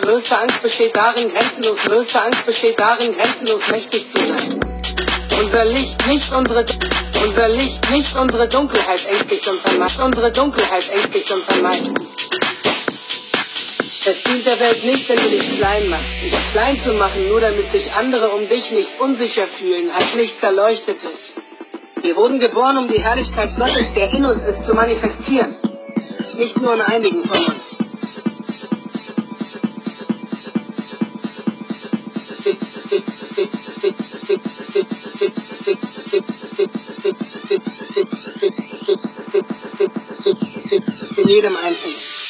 Größte Angst besteht darin, grenzenlos, größte Angst besteht darin, grenzenlos mächtig zu sein. Unser Licht, nicht unsere, unser Licht, nicht unsere Dunkelheit ängstigt uns am. Unsere Dunkelheit ängstigt uns am. Es dient der Welt nicht, wenn du dich klein machst. Dich klein zu machen, nur damit sich andere um dich nicht unsicher fühlen, hat nichts Erleuchtetes. Wir wurden geboren, um die Herrlichkeit Gottes, der in uns ist, zu manifestieren. Nicht nur in einigen von uns. Jedem Einzelnen.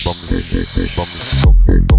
bum, bum, bum, bum,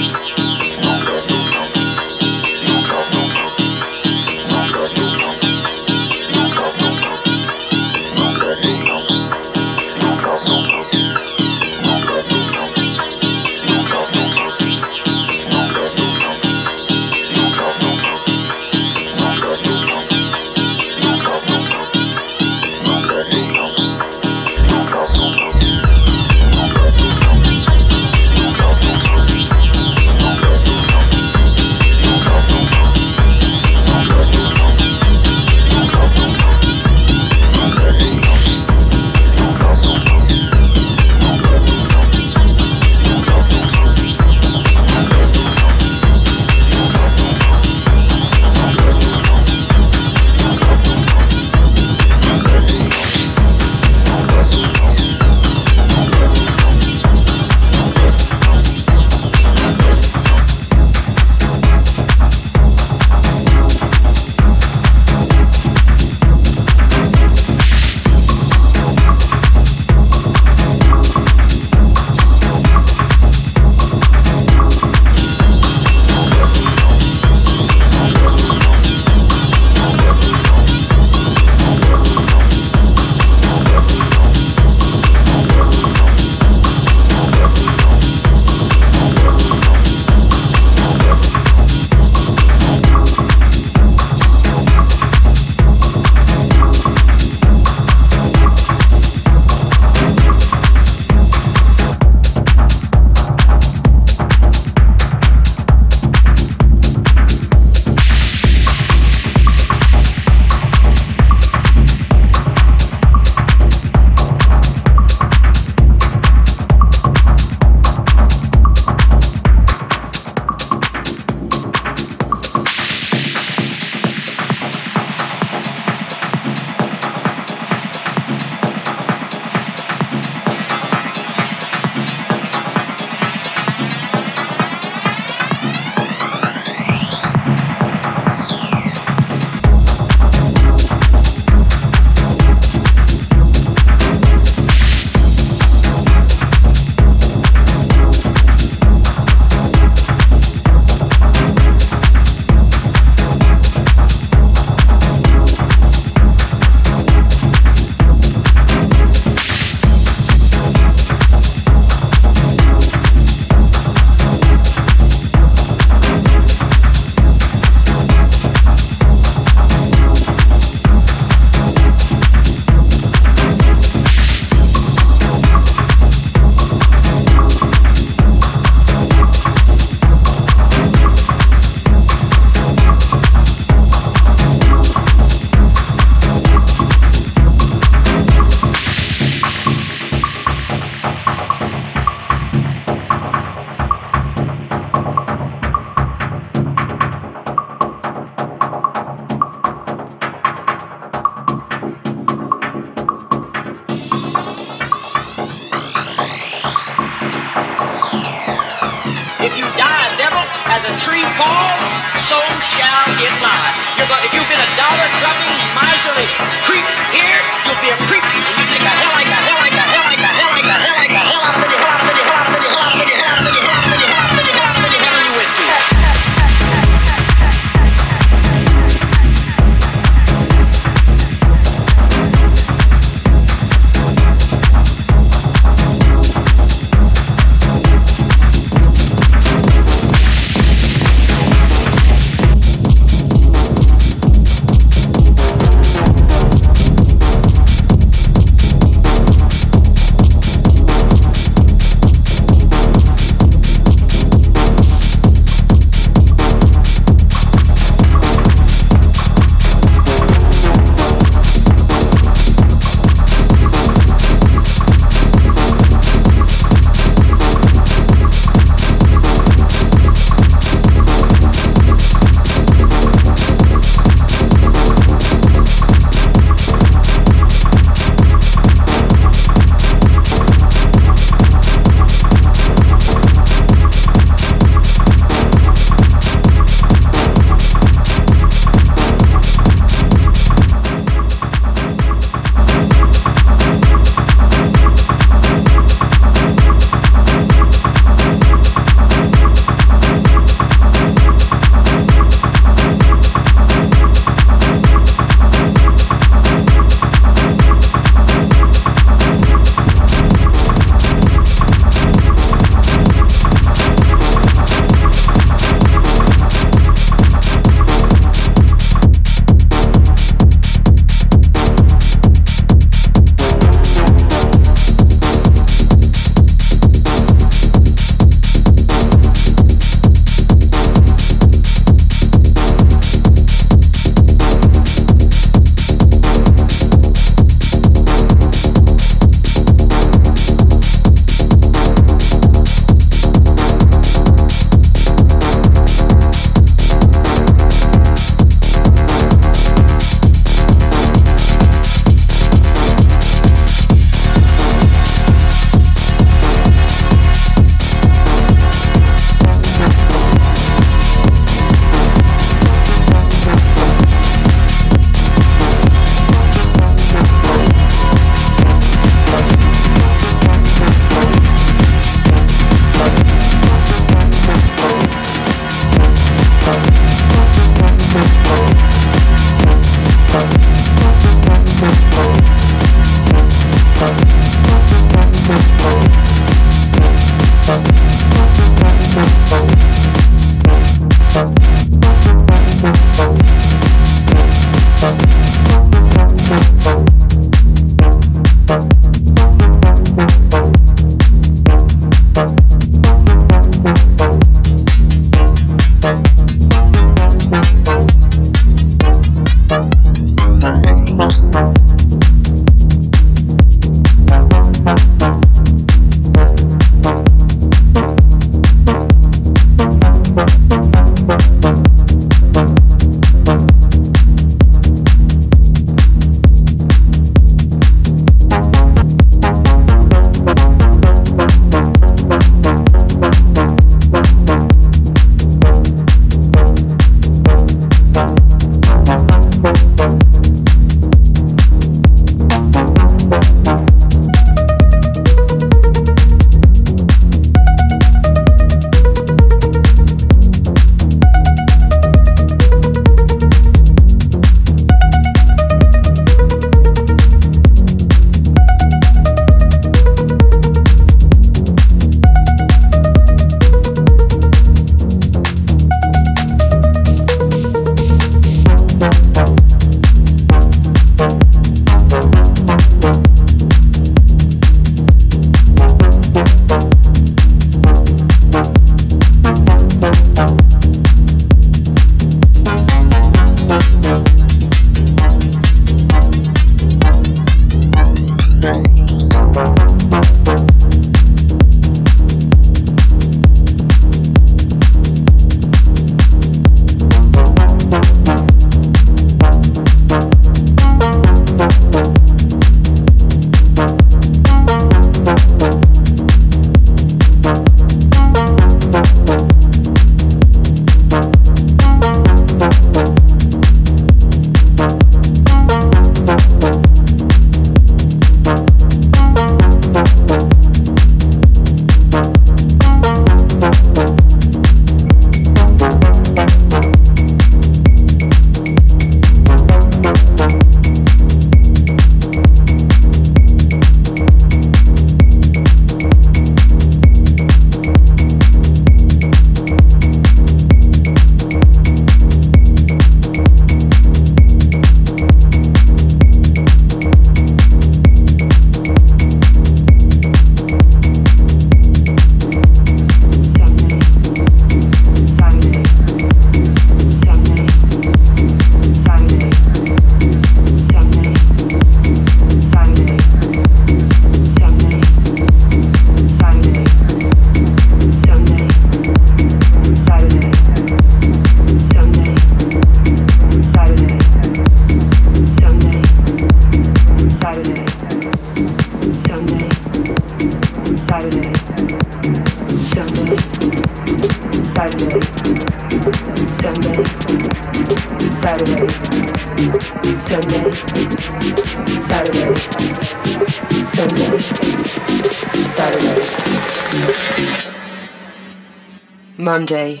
Monday.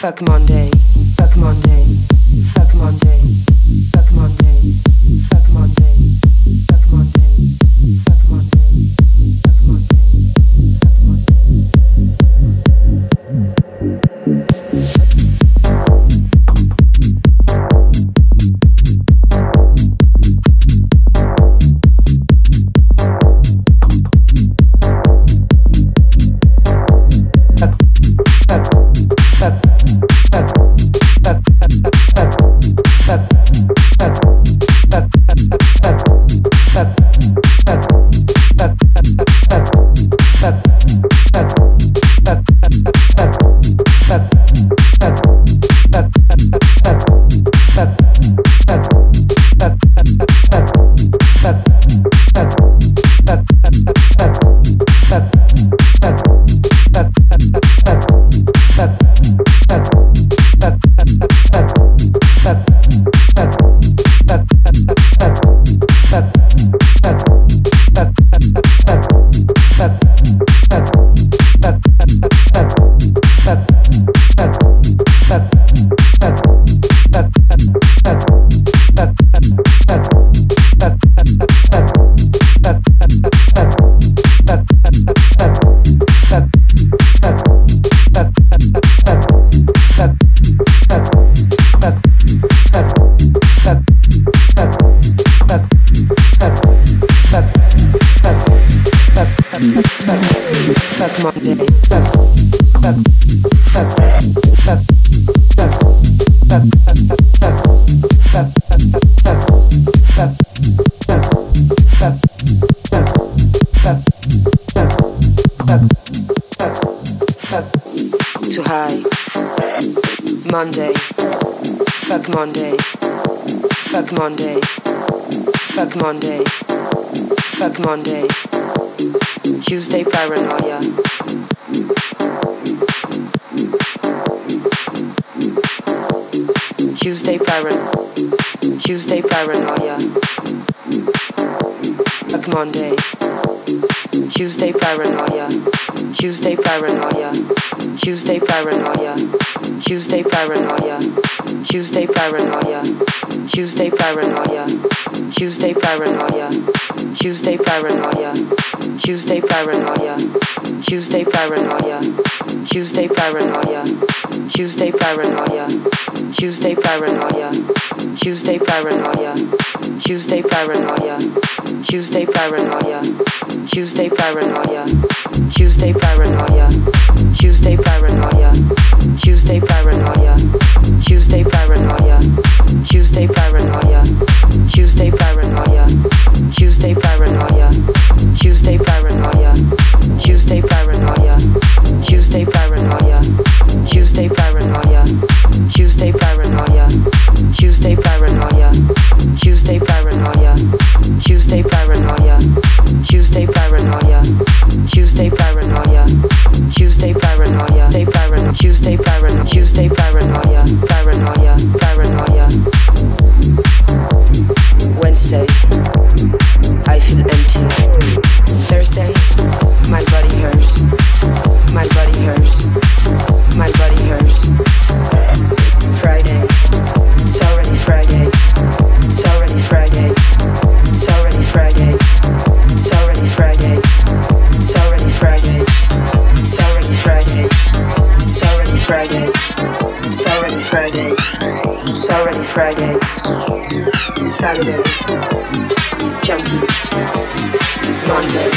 Fuck Monday, fuck Monday, fuck Monday, Monday. Fuck Monday. Fuck Monday. Fuck Monday. Tuesday paranoia. Tuesday paranoia. Tuesday paranoia. Fuck Monday. Tuesday paranoia. Tuesday paranoia. Tuesday paranoia. Tuesday paranoia, Tuesday paranoia, Tuesday paranoia, Tuesday paranoia, Tuesday paranoia, Tuesday paranoia, Tuesday paranoia, Tuesday paranoia, Tuesday paranoia, Tuesday paranoia, Tuesday paranoia, Tuesday paranoia, Tuesday paranoia, Tuesday paranoia, Tuesday paranoia, Tuesday paranoia. Tuesday paranoia. Tuesday paranoia. Tuesday paranoia. Tuesday paranoia. Tuesday paranoia. Tuesday paranoia. Tuesday paranoia. Tuesday paranoia. Tuesday It's already Friday, Saturday, Junkie, Monday.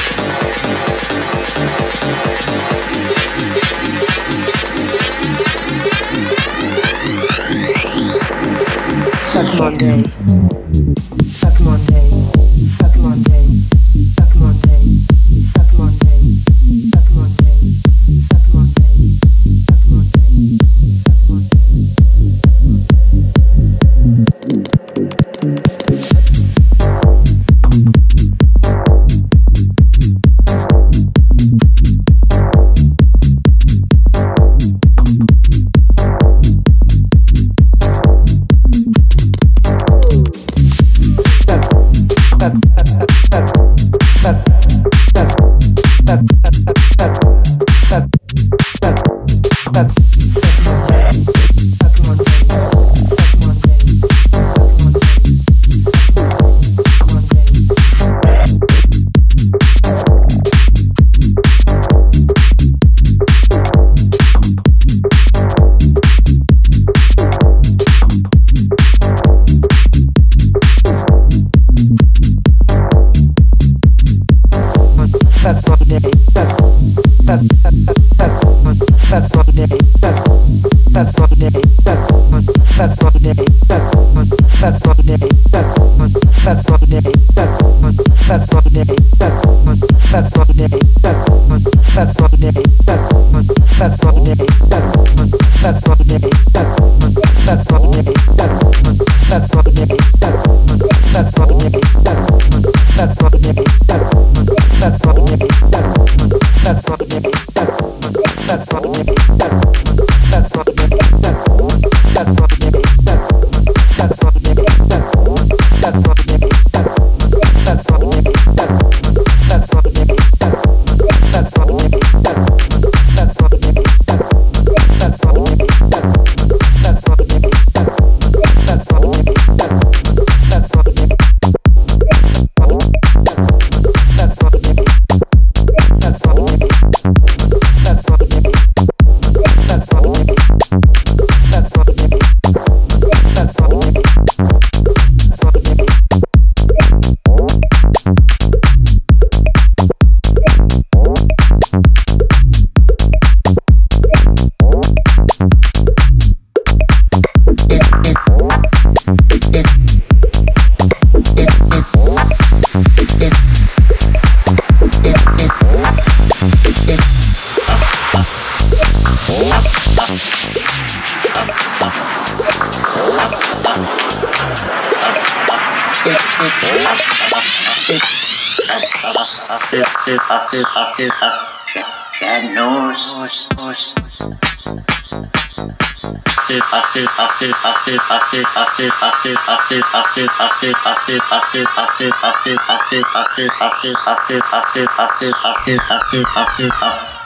Suck Monday.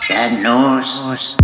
J'annonce.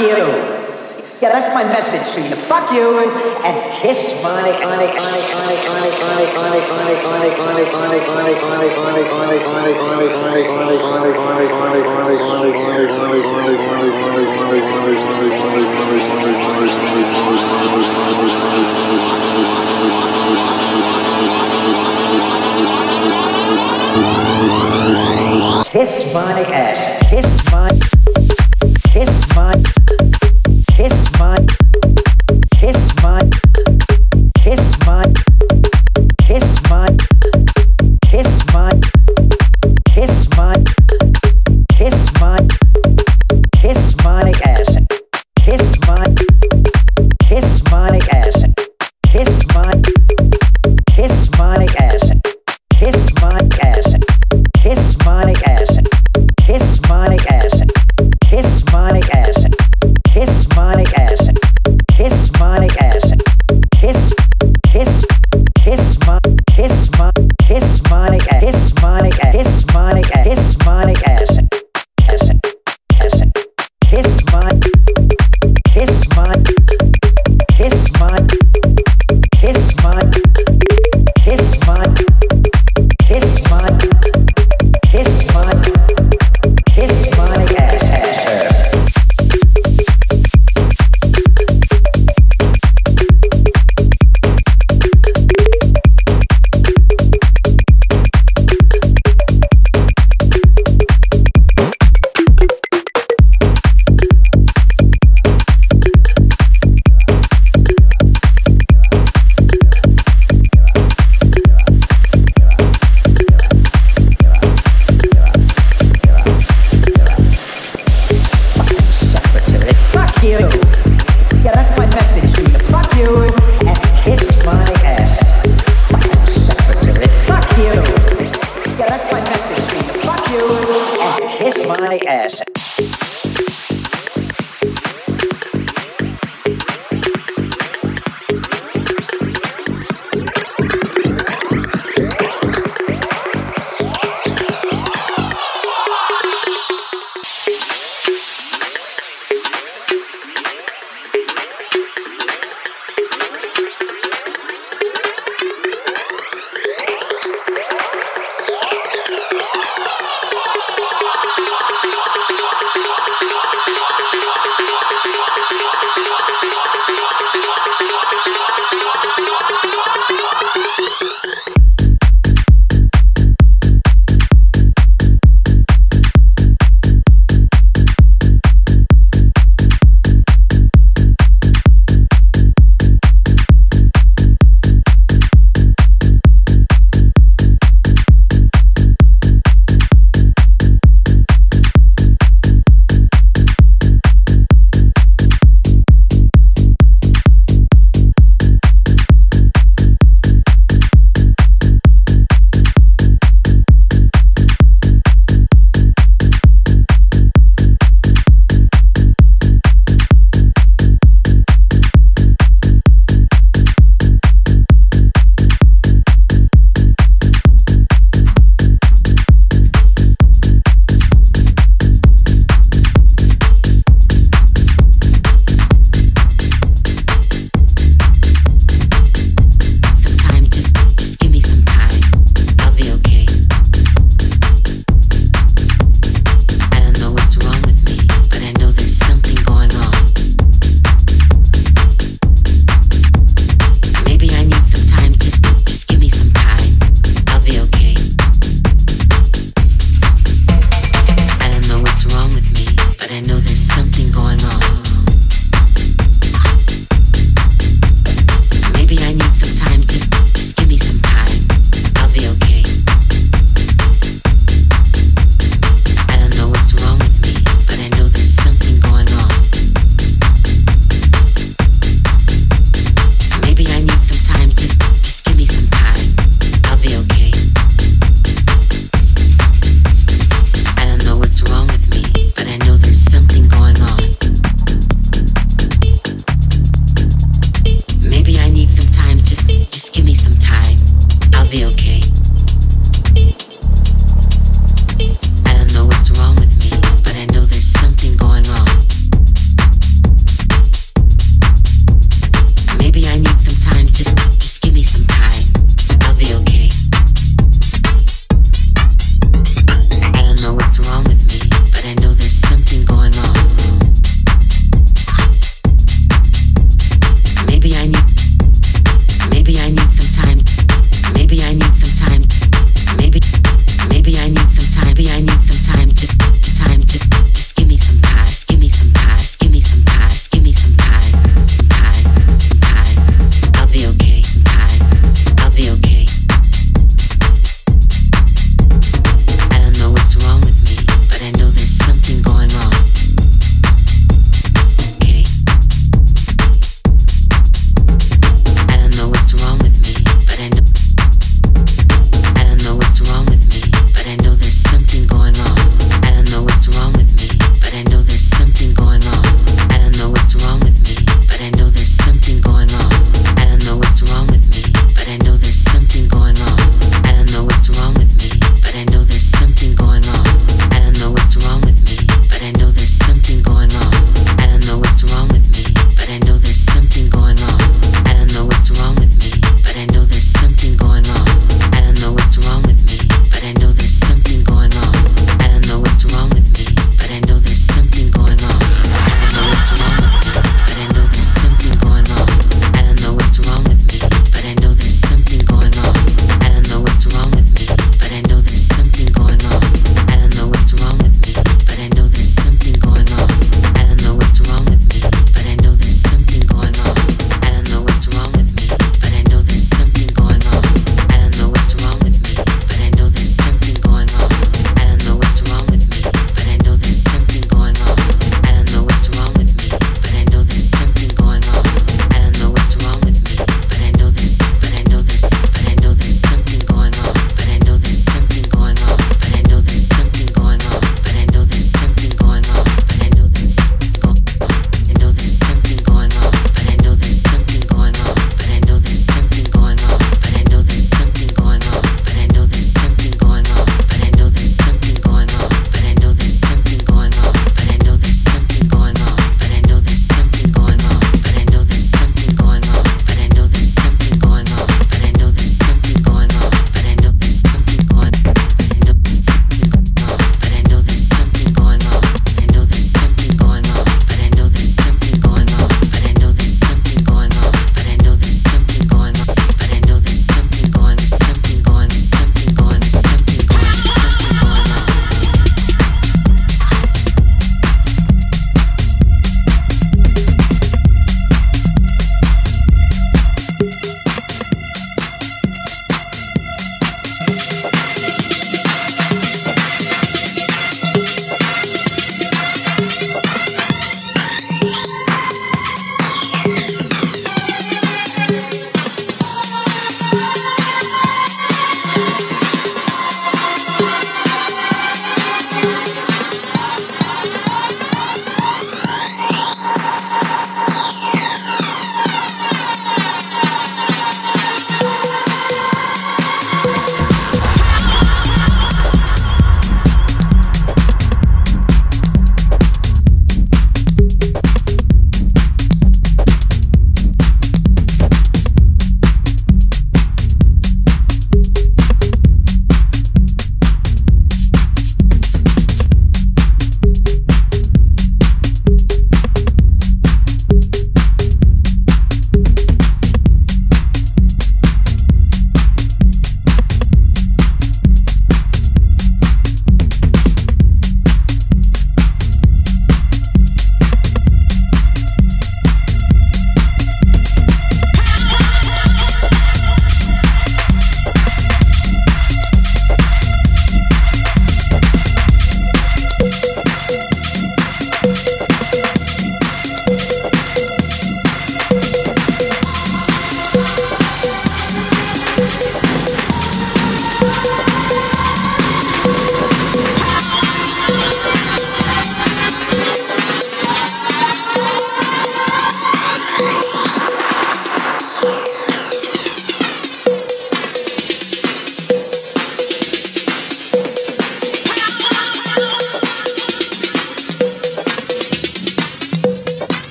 you. Yeah, that's my message to you. Fuck you and kiss my Kiss my ass. Kiss my money, this money, this money, this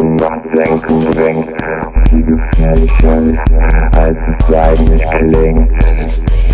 Nachdenken bringt, viel gefährlicher ist, als es eigentlich klingt.